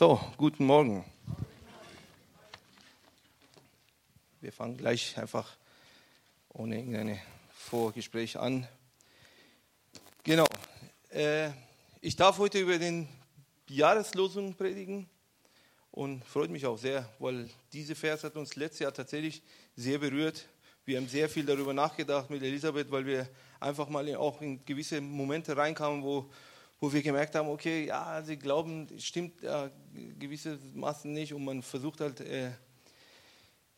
So, guten Morgen. Wir fangen gleich einfach ohne irgendein Vorgespräch an. Genau. Äh, ich darf heute über den Jahreslosung predigen und freut mich auch sehr, weil diese Vers hat uns letztes Jahr tatsächlich sehr berührt. Wir haben sehr viel darüber nachgedacht mit Elisabeth, weil wir einfach mal auch in gewisse Momente reinkamen, wo, wo wir gemerkt haben, okay, ja, sie glauben, stimmt ja, gewissermaßen nicht. Und man versucht halt äh,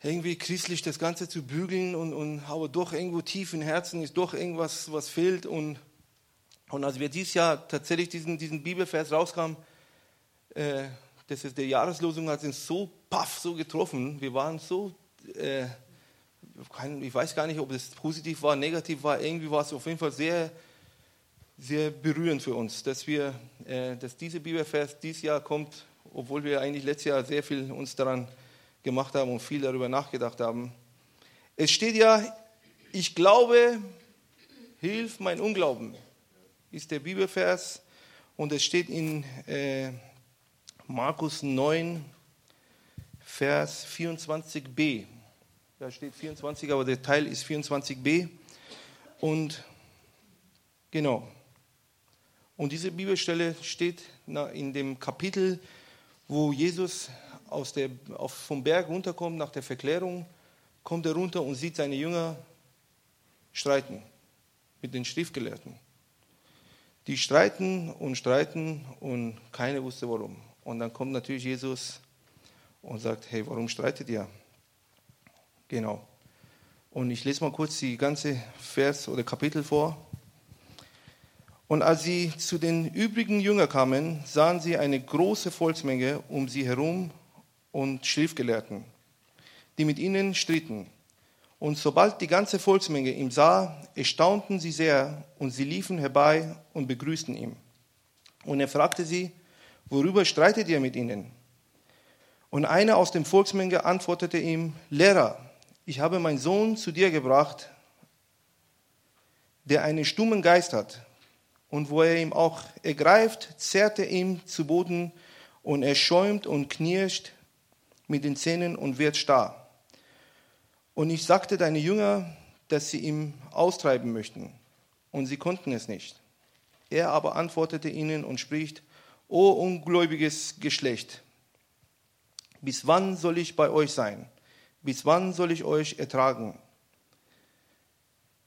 irgendwie christlich das Ganze zu bügeln und, und aber doch irgendwo tief im Herzen ist doch irgendwas, was fehlt. Und, und als wir dieses Jahr tatsächlich diesen, diesen Bibelvers rauskamen, äh, das ist der Jahreslosung, hat uns so paff so getroffen, wir waren so äh, ich weiß gar nicht, ob es positiv war, negativ war, irgendwie war es auf jeden Fall sehr, sehr berührend für uns, dass wir, äh, dass diese Bibelvers dieses Jahr kommt, obwohl wir eigentlich letztes Jahr sehr viel uns daran gemacht haben und viel darüber nachgedacht haben. Es steht ja, ich glaube, hilf mein Unglauben, ist der Bibelvers und es steht in äh, Markus 9, Vers 24b. Da steht 24, aber der Teil ist 24b. Und genau. Und diese Bibelstelle steht in dem Kapitel, wo Jesus aus der, auf, vom Berg runterkommt nach der Verklärung, kommt er runter und sieht seine Jünger streiten mit den Schriftgelehrten. Die streiten und streiten und keiner wusste warum. Und dann kommt natürlich Jesus und sagt, hey, warum streitet ihr? Genau. Und ich lese mal kurz die ganze Vers oder Kapitel vor. Und als sie zu den übrigen Jüngern kamen, sahen sie eine große Volksmenge um sie herum und Schriftgelehrten, die mit ihnen stritten. Und sobald die ganze Volksmenge ihn sah, erstaunten sie sehr und sie liefen herbei und begrüßten ihn. Und er fragte sie, worüber streitet ihr mit ihnen? Und einer aus dem Volksmenge antwortete ihm, Lehrer, ich habe meinen Sohn zu dir gebracht, der einen stummen Geist hat. Und wo er ihm auch ergreift, zerrt er ihm zu Boden und er schäumt und knirscht mit den Zähnen und wird starr. Und ich sagte deine Jünger, dass sie ihn austreiben möchten. Und sie konnten es nicht. Er aber antwortete ihnen und spricht, O ungläubiges Geschlecht, bis wann soll ich bei euch sein? bis wann soll ich euch ertragen?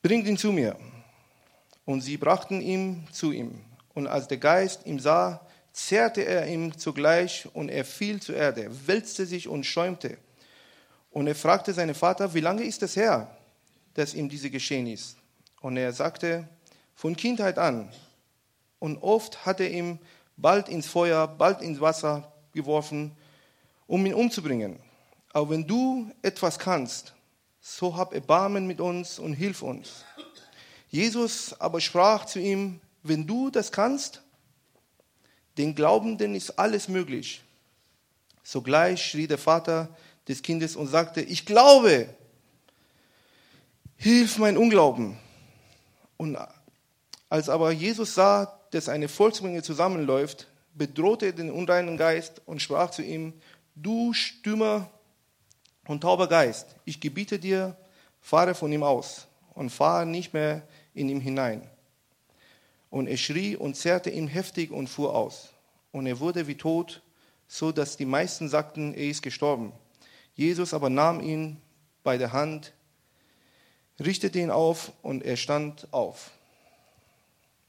Bringt ihn zu mir. Und sie brachten ihn zu ihm. Und als der Geist ihn sah, zerrte er ihm zugleich und er fiel zur Erde, wälzte sich und schäumte. Und er fragte seinen Vater, wie lange ist es her, dass ihm diese geschehen ist? Und er sagte, von Kindheit an. Und oft hat er ihn bald ins Feuer, bald ins Wasser geworfen, um ihn umzubringen. Aber wenn du etwas kannst, so hab Erbarmen mit uns und hilf uns. Jesus aber sprach zu ihm, wenn du das kannst, den Glaubenden ist alles möglich. Sogleich schrie der Vater des Kindes und sagte, ich glaube, hilf mein Unglauben. Und als aber Jesus sah, dass eine Volksmenge zusammenläuft, bedrohte er den unreinen Geist und sprach zu ihm, du Stümmer und tauber Geist, ich gebiete dir, fahre von ihm aus und fahre nicht mehr in ihm hinein. Und er schrie und zerrte ihn heftig und fuhr aus. Und er wurde wie tot, so dass die meisten sagten, er ist gestorben. Jesus aber nahm ihn bei der Hand, richtete ihn auf und er stand auf.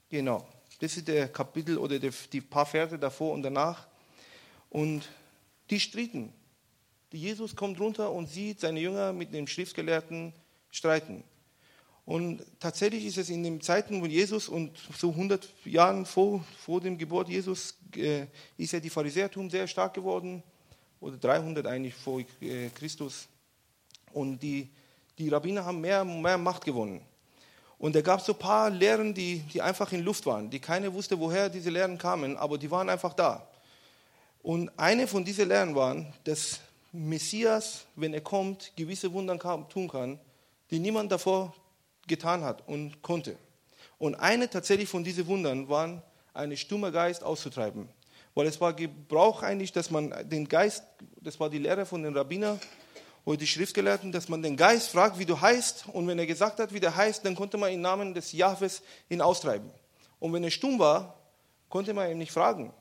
Genau, das ist der Kapitel oder die paar Verse davor und danach. Und die stritten. Jesus kommt runter und sieht seine Jünger mit dem Schriftgelehrten streiten. Und tatsächlich ist es in den Zeiten, wo Jesus und so 100 Jahren vor, vor dem Geburt Jesus äh, ist ja die Pharisäertum sehr stark geworden, oder 300 eigentlich vor äh, Christus. Und die, die Rabbiner haben mehr, mehr Macht gewonnen. Und da gab es so ein paar Lehren, die, die einfach in Luft waren, die keiner wusste, woher diese Lehren kamen, aber die waren einfach da. Und eine von diesen Lehren waren, dass Messias, wenn er kommt, gewisse Wunder tun kann, die niemand davor getan hat und konnte. Und eine tatsächlich von diesen Wundern war, einen stummen Geist auszutreiben. weil es war Gebrauch eigentlich, dass man den Geist, das war die Lehre von den Rabbiner oder die Schriftgelehrten, dass man den Geist fragt, wie du heißt, und wenn er gesagt hat, wie der heißt, dann konnte man im Namen des Jahwes ihn austreiben. Und wenn er stumm war, konnte man ihn nicht fragen.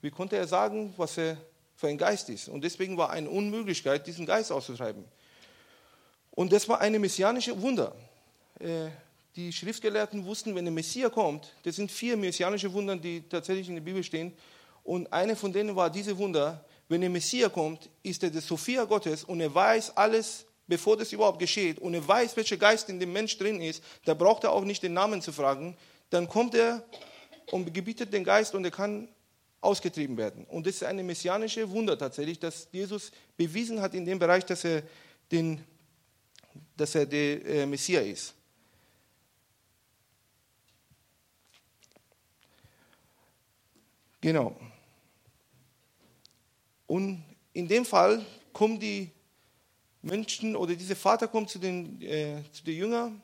Wie konnte er sagen, was er für ein Geist ist? Und deswegen war eine Unmöglichkeit, diesen Geist auszutreiben. Und das war eine messianische Wunder. Äh, die Schriftgelehrten wussten, wenn der Messias kommt, das sind vier messianische Wunder, die tatsächlich in der Bibel stehen. Und eine von denen war diese Wunder, wenn der Messias kommt, ist er der Sophia Gottes und er weiß alles, bevor das überhaupt geschieht. Und er weiß, welcher Geist in dem Mensch drin ist. Da braucht er auch nicht den Namen zu fragen. Dann kommt er und gebietet den Geist und er kann ausgetrieben werden. Und das ist eine messianische Wunder tatsächlich, dass Jesus bewiesen hat in dem Bereich, dass er, den, dass er der äh, Messias ist. Genau. Und in dem Fall kommen die Menschen oder dieser Vater kommt zu den, äh, zu den Jüngern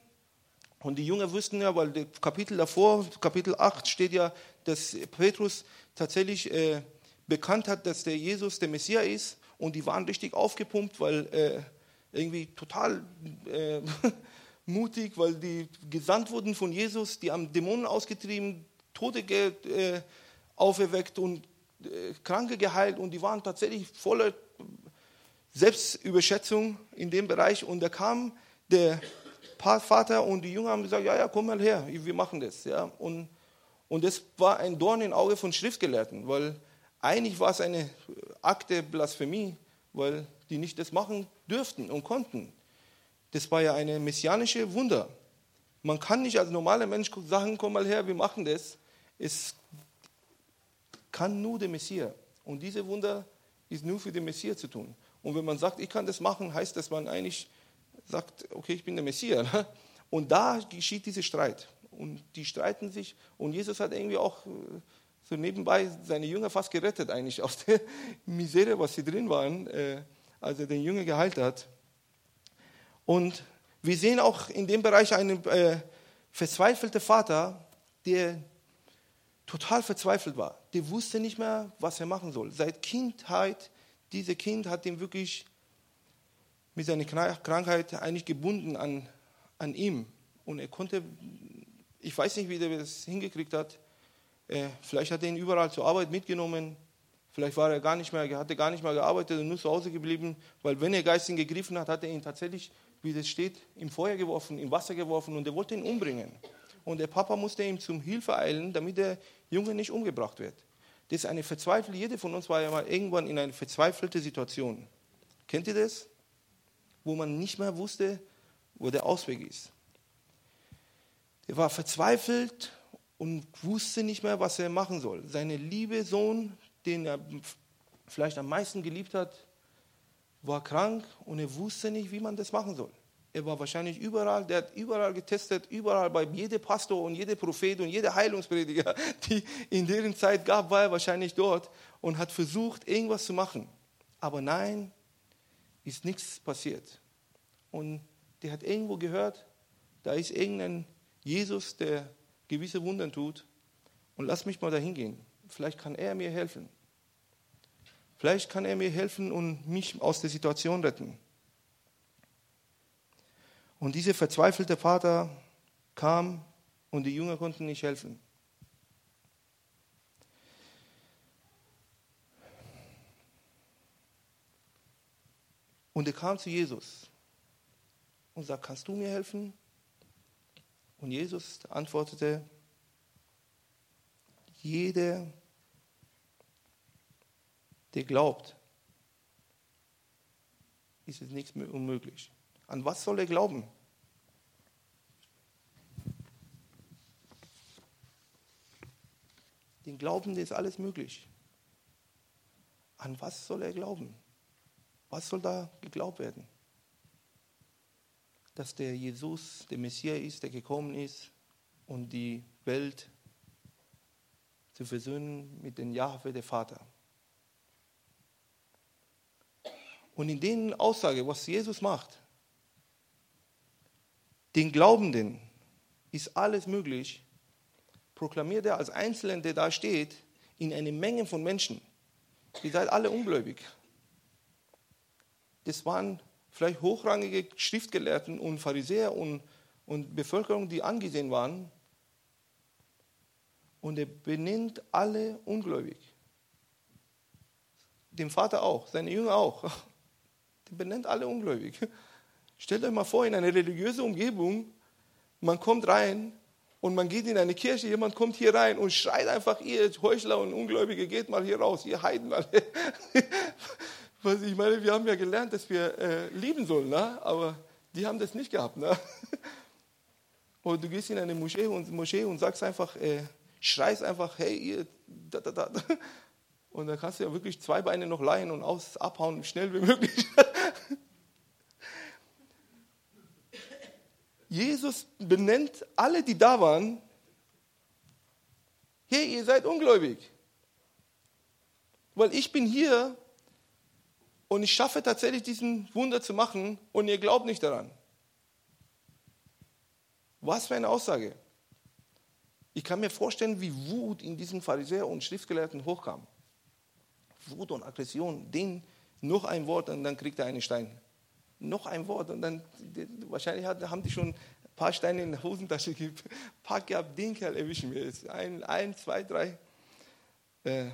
und die Jünger wussten ja, weil das Kapitel davor, Kapitel 8 steht ja, dass Petrus tatsächlich äh, bekannt hat, dass der Jesus der Messias ist und die waren richtig aufgepumpt, weil äh, irgendwie total äh, mutig, weil die gesandt wurden von Jesus, die haben Dämonen ausgetrieben, Tote äh, auferweckt und äh, Kranke geheilt und die waren tatsächlich voller Selbstüberschätzung in dem Bereich und da kam der Vater und die Jünger haben gesagt, ja, ja, komm mal her, wir machen das. Ja. Und, und das war ein Dorn im Auge von Schriftgelehrten, weil eigentlich war es eine Akte Blasphemie, weil die nicht das machen dürften und konnten. Das war ja eine messianische Wunder. Man kann nicht als normaler Mensch sagen, komm mal her, wir machen das. Es kann nur der Messias. Und diese Wunder ist nur für den Messias zu tun. Und wenn man sagt, ich kann das machen, heißt das, man eigentlich sagt, okay, ich bin der Messias. Ne? Und da geschieht dieser Streit. Und die streiten sich. Und Jesus hat irgendwie auch äh, so nebenbei seine Jünger fast gerettet, eigentlich aus der Misere, was sie drin waren, äh, als er den Jünger geheilt hat. Und wir sehen auch in dem Bereich einen äh, verzweifelten Vater, der total verzweifelt war. Der wusste nicht mehr, was er machen soll. Seit Kindheit, dieser Kind hat ihn wirklich mit seiner Krankheit eigentlich gebunden an, an ihm. Und er konnte, ich weiß nicht, wie er das hingekriegt hat. Äh, vielleicht hat er ihn überall zur Arbeit mitgenommen. Vielleicht war er gar nicht mehr, hatte gar nicht mehr gearbeitet und nur zu Hause geblieben, weil wenn er Geist ihn gegriffen hat, hat er ihn tatsächlich, wie das steht, im Feuer geworfen, im Wasser geworfen und er wollte ihn umbringen. Und der Papa musste ihm zum Hilfe eilen, damit der Junge nicht umgebracht wird. Das ist eine verzweifelte, jeder von uns war ja mal irgendwann in einer verzweifelten Situation. Kennt ihr das? Wo man nicht mehr wusste, wo der Ausweg ist. Er war verzweifelt und wusste nicht mehr, was er machen soll. Seine liebe Sohn, den er vielleicht am meisten geliebt hat, war krank und er wusste nicht, wie man das machen soll. Er war wahrscheinlich überall, der hat überall getestet, überall bei jedem Pastor und jedem Prophet und jeder Heilungsprediger, die in deren Zeit gab, war er wahrscheinlich dort und hat versucht, irgendwas zu machen. Aber nein, ist nichts passiert. Und der hat irgendwo gehört, da ist irgendein Jesus, der gewisse Wunder tut. Und lass mich mal dahin gehen. Vielleicht kann er mir helfen. Vielleicht kann er mir helfen und mich aus der Situation retten. Und dieser verzweifelte Vater kam und die Jünger konnten nicht helfen. Und er kam zu Jesus und sagte, kannst du mir helfen? Und Jesus antwortete, jeder, der glaubt, ist es nichts mehr unmöglich. An was soll er glauben? Den Glauben ist alles möglich. An was soll er glauben? Was soll da geglaubt werden? Dass der Jesus der Messias ist, der gekommen ist, um die Welt zu versöhnen mit dem Jahwe, der Vater. Und in den Aussagen, was Jesus macht, den Glaubenden ist alles möglich, proklamiert er als Einzelner, der da steht, in eine Menge von Menschen. Ihr seid alle ungläubig. Das waren vielleicht hochrangige Schriftgelehrten und Pharisäer und, und Bevölkerung, die angesehen waren. Und er benennt alle ungläubig. Den Vater auch, seine Jünger auch. Der benennt alle ungläubig. Stellt euch mal vor, in eine religiöse Umgebung, man kommt rein und man geht in eine Kirche, jemand kommt hier rein und schreit einfach, ihr Heuchler und Ungläubige, geht mal hier raus, ihr Heiden alle. Was ich meine, wir haben ja gelernt, dass wir äh, lieben sollen, ne? aber die haben das nicht gehabt. Ne? Und du gehst in eine Moschee und, Moschee und sagst einfach, äh, schreist einfach, hey, ihr, da, da, da. Und dann kannst du ja wirklich zwei Beine noch leihen und aus, abhauen, schnell wie möglich. Jesus benennt alle, die da waren, hey, ihr seid ungläubig. Weil ich bin hier und ich schaffe tatsächlich diesen Wunder zu machen und ihr glaubt nicht daran. Was für eine Aussage. Ich kann mir vorstellen, wie Wut in diesen Pharisäer und Schriftgelehrten hochkam. Wut und Aggression, den noch ein Wort und dann kriegt er einen Stein noch ein Wort und dann, wahrscheinlich haben die schon ein paar Steine in der Hosentasche gepackt gehabt, den Kerl erwischen wir jetzt. Ein, ein zwei, drei. Äh.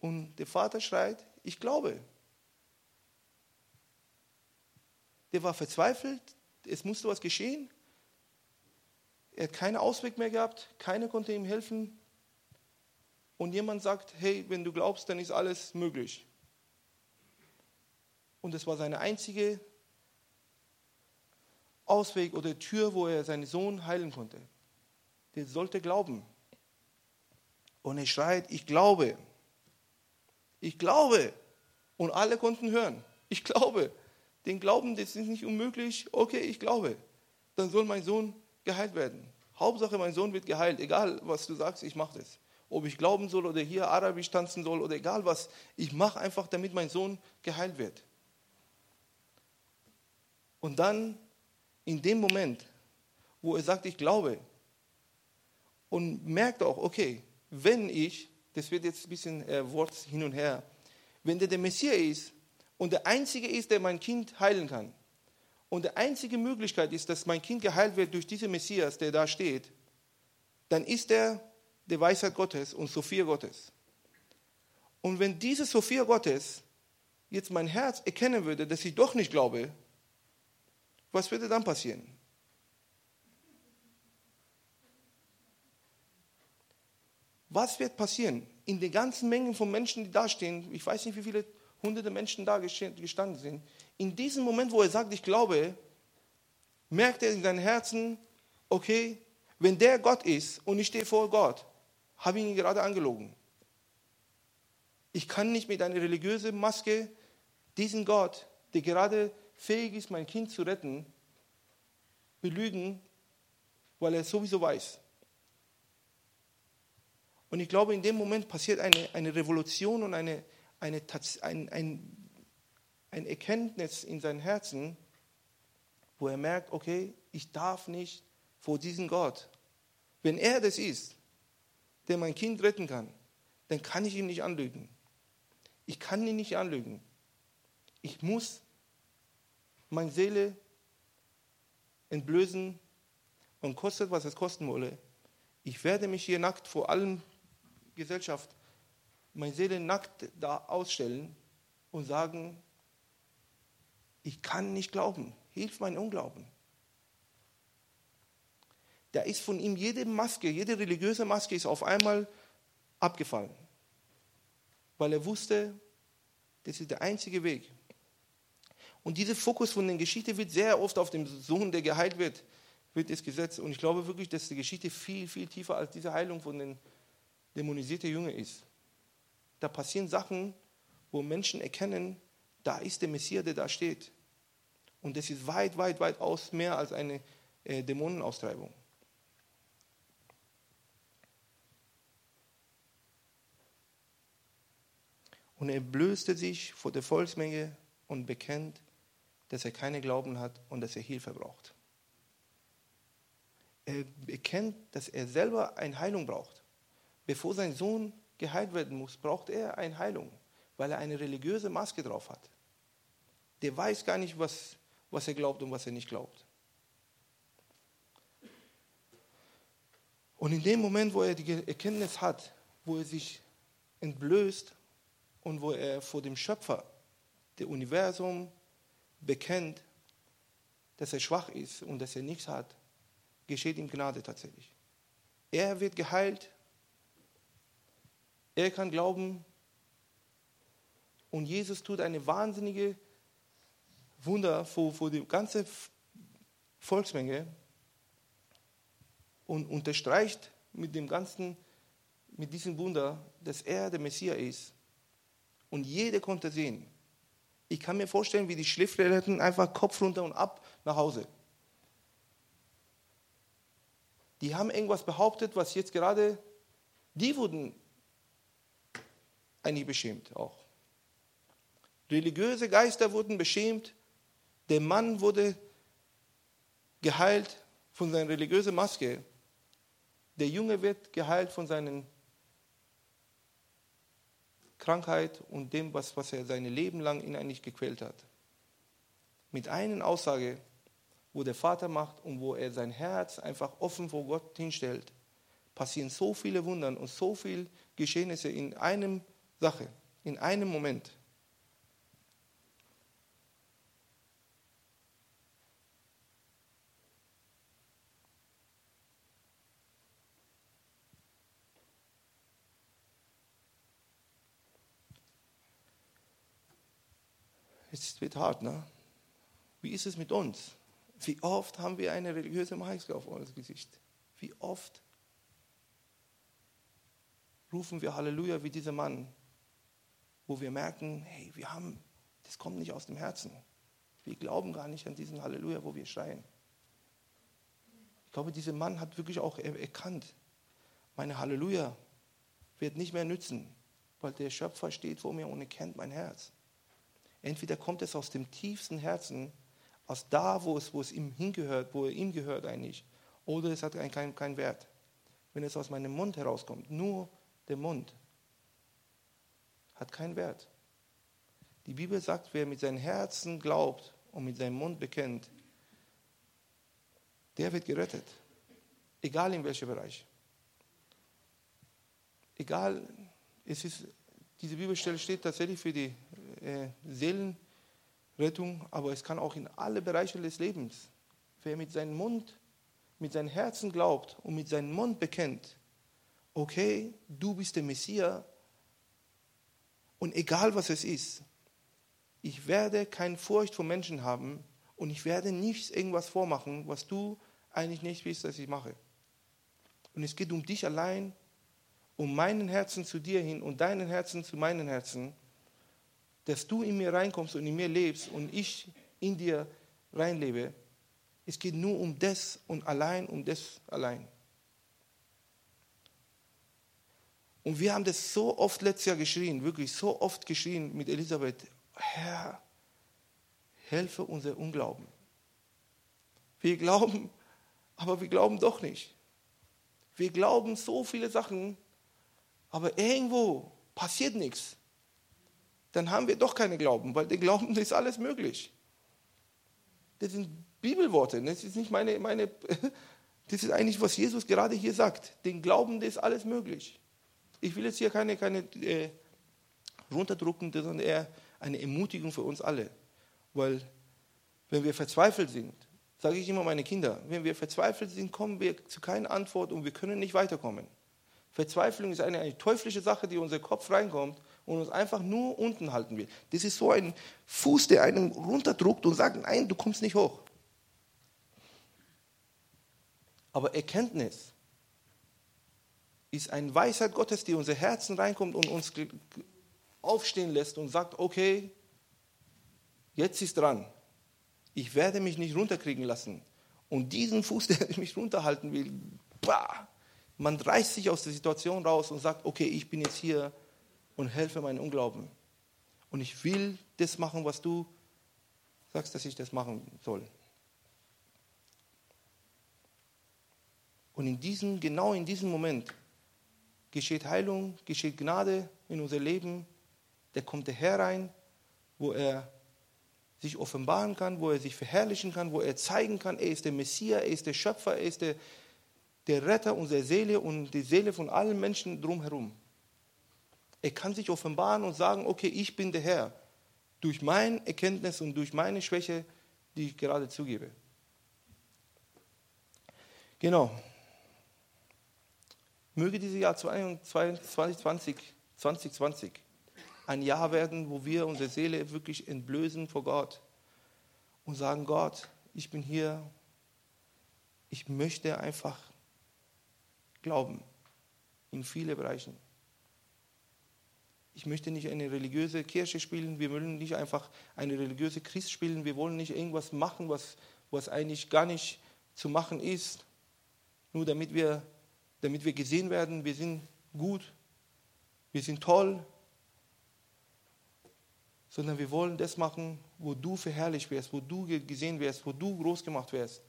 Und der Vater schreit, ich glaube. Der war verzweifelt, es musste was geschehen. Er hat keinen Ausweg mehr gehabt, keiner konnte ihm helfen und jemand sagt, hey, wenn du glaubst, dann ist alles möglich. Und es war seine einzige Ausweg oder Tür, wo er seinen Sohn heilen konnte. Der sollte glauben. Und er schreit, ich glaube. Ich glaube. Und alle konnten hören. Ich glaube. Den Glauben, das ist nicht unmöglich. Okay, ich glaube. Dann soll mein Sohn geheilt werden. Hauptsache, mein Sohn wird geheilt. Egal, was du sagst, ich mache das ob ich glauben soll oder hier Arabisch tanzen soll oder egal was. Ich mache einfach, damit mein Sohn geheilt wird. Und dann, in dem Moment, wo er sagt, ich glaube, und merkt auch, okay, wenn ich, das wird jetzt ein bisschen äh, Wort hin und her, wenn der der Messias ist und der Einzige ist, der mein Kind heilen kann, und die einzige Möglichkeit ist, dass mein Kind geheilt wird durch diesen Messias, der da steht, dann ist er der Weisheit Gottes und Sophia Gottes. Und wenn diese Sophia Gottes jetzt mein Herz erkennen würde, dass ich doch nicht glaube, was würde dann passieren? Was wird passieren? In den ganzen Mengen von Menschen, die da stehen, ich weiß nicht, wie viele hunderte Menschen da gestanden sind, in diesem Moment, wo er sagt, ich glaube, merkt er in seinem Herzen, okay, wenn der Gott ist und ich stehe vor Gott, habe ihn gerade angelogen. Ich kann nicht mit einer religiösen Maske diesen Gott, der gerade fähig ist, mein Kind zu retten, belügen, weil er sowieso weiß. Und ich glaube, in dem Moment passiert eine, eine Revolution und eine, eine, ein, ein, ein Erkenntnis in seinem Herzen, wo er merkt, okay, ich darf nicht vor diesem Gott. Wenn er das ist, der mein Kind retten kann, dann kann ich ihn nicht anlügen. Ich kann ihn nicht anlügen. Ich muss meine Seele entblößen und kostet, was es kosten wolle. Ich werde mich hier nackt vor allem Gesellschaft, meine Seele nackt da ausstellen und sagen, ich kann nicht glauben, hilf mein Unglauben da ist von ihm jede Maske, jede religiöse Maske ist auf einmal abgefallen. Weil er wusste, das ist der einzige Weg. Und dieser Fokus von der Geschichte wird sehr oft auf den Sohn, der geheilt wird, wird es gesetzt. Und ich glaube wirklich, dass die Geschichte viel, viel tiefer als diese Heilung von den dämonisierten Jüngern ist. Da passieren Sachen, wo Menschen erkennen, da ist der Messias, der da steht. Und das ist weit, weit, weit aus mehr als eine äh, Dämonenaustreibung. Und er blößte sich vor der Volksmenge und bekennt, dass er keine Glauben hat und dass er Hilfe braucht. Er erkennt, dass er selber eine Heilung braucht. Bevor sein Sohn geheilt werden muss, braucht er eine Heilung, weil er eine religiöse Maske drauf hat. Der weiß gar nicht, was, was er glaubt und was er nicht glaubt. Und in dem Moment, wo er die Erkenntnis hat, wo er sich entblößt und wo er vor dem Schöpfer, der Universum, bekennt, dass er schwach ist und dass er nichts hat, geschieht ihm Gnade tatsächlich. Er wird geheilt, er kann glauben und Jesus tut eine wahnsinnige Wunder vor, vor die ganze Volksmenge und unterstreicht mit dem ganzen, mit diesem Wunder, dass er der Messias ist. Und jeder konnte sehen. Ich kann mir vorstellen, wie die Schriftsteller hätten einfach Kopf runter und ab nach Hause. Die haben irgendwas behauptet, was jetzt gerade, die wurden eigentlich beschämt auch. Religiöse Geister wurden beschämt, der Mann wurde geheilt von seiner religiösen Maske. Der Junge wird geheilt von seiner Krankheit und dem, was, was er sein Leben lang ihn eigentlich gequält hat. Mit einer Aussage, wo der Vater macht und wo er sein Herz einfach offen vor Gott hinstellt, passieren so viele Wunder und so viele Geschehnisse in einem Sache, in einem Moment. Es wird hart, ne? Wie ist es mit uns? Wie oft haben wir eine religiöse Maske auf unser Gesicht? Wie oft rufen wir Halleluja wie dieser Mann, wo wir merken, hey, wir haben, das kommt nicht aus dem Herzen. Wir glauben gar nicht an diesen Halleluja, wo wir schreien. Ich glaube, dieser Mann hat wirklich auch erkannt, meine Halleluja wird nicht mehr nützen, weil der Schöpfer steht vor mir und er kennt mein Herz. Entweder kommt es aus dem tiefsten Herzen, aus da, wo es, wo es ihm hingehört, wo er ihm gehört eigentlich, oder es hat keinen kein Wert. Wenn es aus meinem Mund herauskommt, nur der Mund, hat keinen Wert. Die Bibel sagt, wer mit seinem Herzen glaubt und mit seinem Mund bekennt, der wird gerettet. Egal in welchem Bereich. Egal, es ist, diese Bibelstelle steht tatsächlich für die äh, Seelenrettung, aber es kann auch in alle Bereiche des Lebens. Wer mit seinem Mund, mit seinem Herzen glaubt und mit seinem Mund bekennt, okay, du bist der Messias und egal was es ist, ich werde keine Furcht vor Menschen haben und ich werde nicht irgendwas vormachen, was du eigentlich nicht willst, dass ich mache. Und es geht um dich allein, um meinen Herzen zu dir hin und deinen Herzen zu meinen Herzen dass du in mir reinkommst und in mir lebst und ich in dir reinlebe. Es geht nur um das und allein um das allein. Und wir haben das so oft letztes Jahr geschrien, wirklich so oft geschrien mit Elisabeth, Herr, helfe unser Unglauben. Wir glauben, aber wir glauben doch nicht. Wir glauben so viele Sachen, aber irgendwo passiert nichts dann haben wir doch keine Glauben, weil der Glauben ist alles möglich. Das sind Bibelworte, das ist nicht meine, meine, das ist eigentlich, was Jesus gerade hier sagt. Den Glauben, ist alles möglich. Ich will jetzt hier keine, keine äh, runterdrucken, sondern eher eine Ermutigung für uns alle. Weil, wenn wir verzweifelt sind, sage ich immer meine Kinder, wenn wir verzweifelt sind, kommen wir zu keiner Antwort und wir können nicht weiterkommen. Verzweiflung ist eine, eine teuflische Sache, die in unseren Kopf reinkommt und uns einfach nur unten halten will. Das ist so ein Fuß, der einen runterdruckt und sagt, nein, du kommst nicht hoch. Aber Erkenntnis ist eine Weisheit Gottes, die in unser Herzen reinkommt und uns aufstehen lässt und sagt, okay, jetzt ist dran. Ich werde mich nicht runterkriegen lassen. Und diesen Fuß, der mich runterhalten will, bah, man reißt sich aus der Situation raus und sagt, okay, ich bin jetzt hier und helfe meinen Unglauben. Und ich will das machen, was du sagst, dass ich das machen soll. Und in diesem, genau in diesem Moment geschieht Heilung, geschieht Gnade in unser Leben. Da kommt der Herr rein, wo er sich offenbaren kann, wo er sich verherrlichen kann, wo er zeigen kann, er ist der Messias, er ist der Schöpfer, er ist der, der Retter unserer Seele und die Seele von allen Menschen drumherum. Er kann sich offenbaren und sagen, okay, ich bin der Herr, durch meine Erkenntnis und durch meine Schwäche, die ich gerade zugebe. Genau. Möge dieses Jahr 2020, 2020 ein Jahr werden, wo wir unsere Seele wirklich entblößen vor Gott und sagen, Gott, ich bin hier, ich möchte einfach glauben in viele Bereichen. Ich möchte nicht eine religiöse Kirche spielen, wir wollen nicht einfach eine religiöse Christ spielen, wir wollen nicht irgendwas machen, was, was eigentlich gar nicht zu machen ist, nur damit wir, damit wir gesehen werden, wir sind gut, wir sind toll, sondern wir wollen das machen, wo du verherrlicht wirst, wo du gesehen wirst, wo du groß gemacht wirst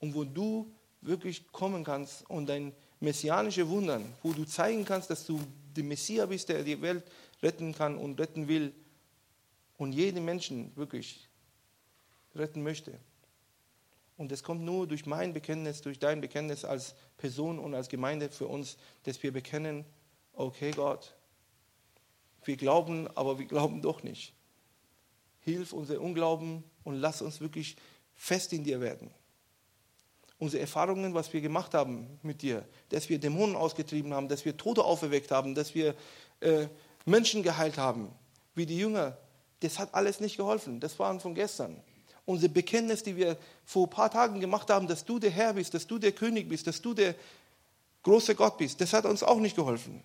und wo du wirklich kommen kannst und dein messianische Wundern, wo du zeigen kannst, dass du der Messias bist, der die Welt retten kann und retten will und jeden Menschen wirklich retten möchte. Und das kommt nur durch mein Bekenntnis, durch dein Bekenntnis als Person und als Gemeinde für uns, dass wir bekennen, okay Gott, wir glauben, aber wir glauben doch nicht. Hilf unser Unglauben und lass uns wirklich fest in dir werden. Unsere Erfahrungen, was wir gemacht haben mit dir, dass wir Dämonen ausgetrieben haben, dass wir Tote auferweckt haben, dass wir äh, Menschen geheilt haben, wie die Jünger, das hat alles nicht geholfen. Das waren von gestern. Unser Bekenntnis, die wir vor ein paar Tagen gemacht haben, dass du der Herr bist, dass du der König bist, dass du der große Gott bist, das hat uns auch nicht geholfen.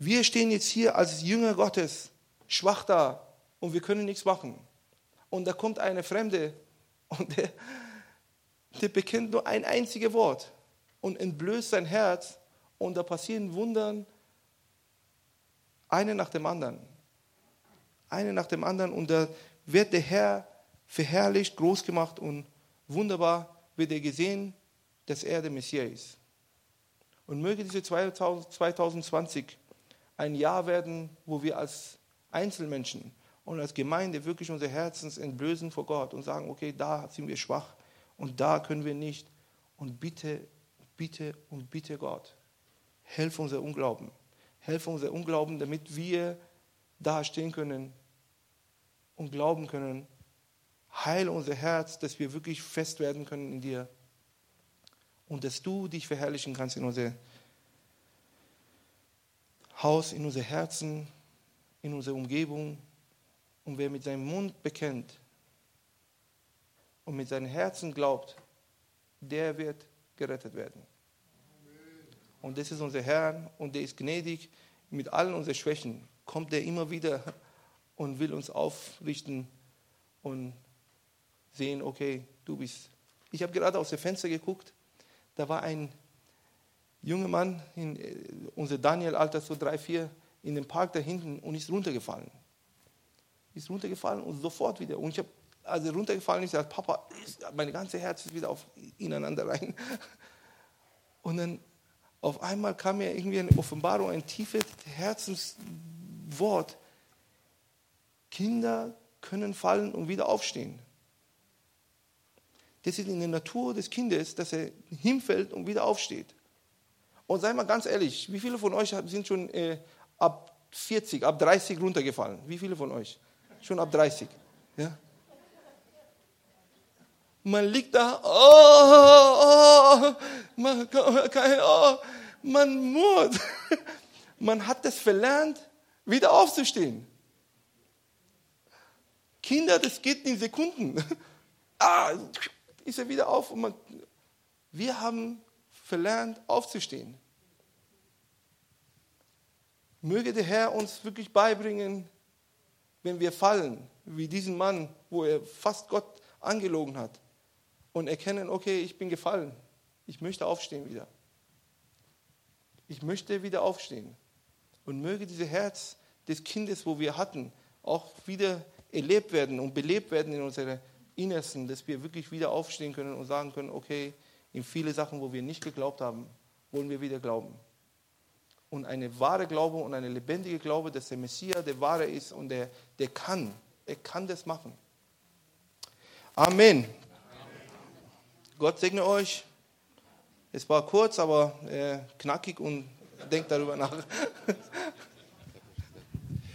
Wir stehen jetzt hier als Jünger Gottes schwach da und wir können nichts machen. Und da kommt eine Fremde und der, der bekennt nur ein einziges Wort und entblößt sein Herz und da passieren Wundern, eine nach dem anderen. Eine nach dem anderen und da wird der Herr verherrlicht, groß gemacht und wunderbar wird er gesehen, dass er der Messias ist. Und möge diese 2020 ein Jahr werden, wo wir als Einzelmenschen und als Gemeinde wirklich unser Herzens entblößen vor Gott und sagen, okay, da sind wir schwach und da können wir nicht. Und bitte, bitte und bitte Gott, helf unser Unglauben. Helf unser Unglauben, damit wir da stehen können und glauben können. Heil unser Herz, dass wir wirklich fest werden können in dir. Und dass du dich verherrlichen kannst in unser Haus, in unser Herzen, in unsere Umgebung. Und wer mit seinem Mund bekennt und mit seinem Herzen glaubt, der wird gerettet werden. Und das ist unser Herr und der ist gnädig. Mit allen unseren Schwächen kommt er immer wieder und will uns aufrichten und sehen, okay, du bist. Ich habe gerade aus dem Fenster geguckt, da war ein junger Mann, in, äh, unser Daniel, Alter so drei, vier, in dem Park da hinten und ist runtergefallen. Ist runtergefallen und sofort wieder. Und ich habe, als er runtergefallen ist, sagt Papa, mein ganzes Herz ist wieder auf ineinander rein. Und dann auf einmal kam mir irgendwie eine Offenbarung, ein tiefes Herzenswort. Kinder können fallen und wieder aufstehen. Das ist in der Natur des Kindes, dass er hinfällt und wieder aufsteht. Und sei mal ganz ehrlich, wie viele von euch sind schon äh, ab 40, ab 30 runtergefallen? Wie viele von euch? Schon ab 30. Ja? Man liegt da, oh, oh, man, oh, man murrt. Man hat das verlernt, wieder aufzustehen. Kinder, das geht in Sekunden. Ah, ist er wieder auf. Und man, wir haben verlernt, aufzustehen. Möge der Herr uns wirklich beibringen, wenn wir fallen, wie diesen Mann, wo er fast Gott angelogen hat, und erkennen, okay, ich bin gefallen, ich möchte aufstehen wieder. Ich möchte wieder aufstehen. Und möge dieses Herz des Kindes, wo wir hatten, auch wieder erlebt werden und belebt werden in unserer Innersten, dass wir wirklich wieder aufstehen können und sagen können, okay, in viele Sachen, wo wir nicht geglaubt haben, wollen wir wieder glauben. Und eine wahre Glaube und eine lebendige Glaube, dass der Messias der wahre ist und der, der kann, er kann das machen. Amen. Amen. Gott segne euch. Es war kurz, aber äh, knackig und denkt darüber nach.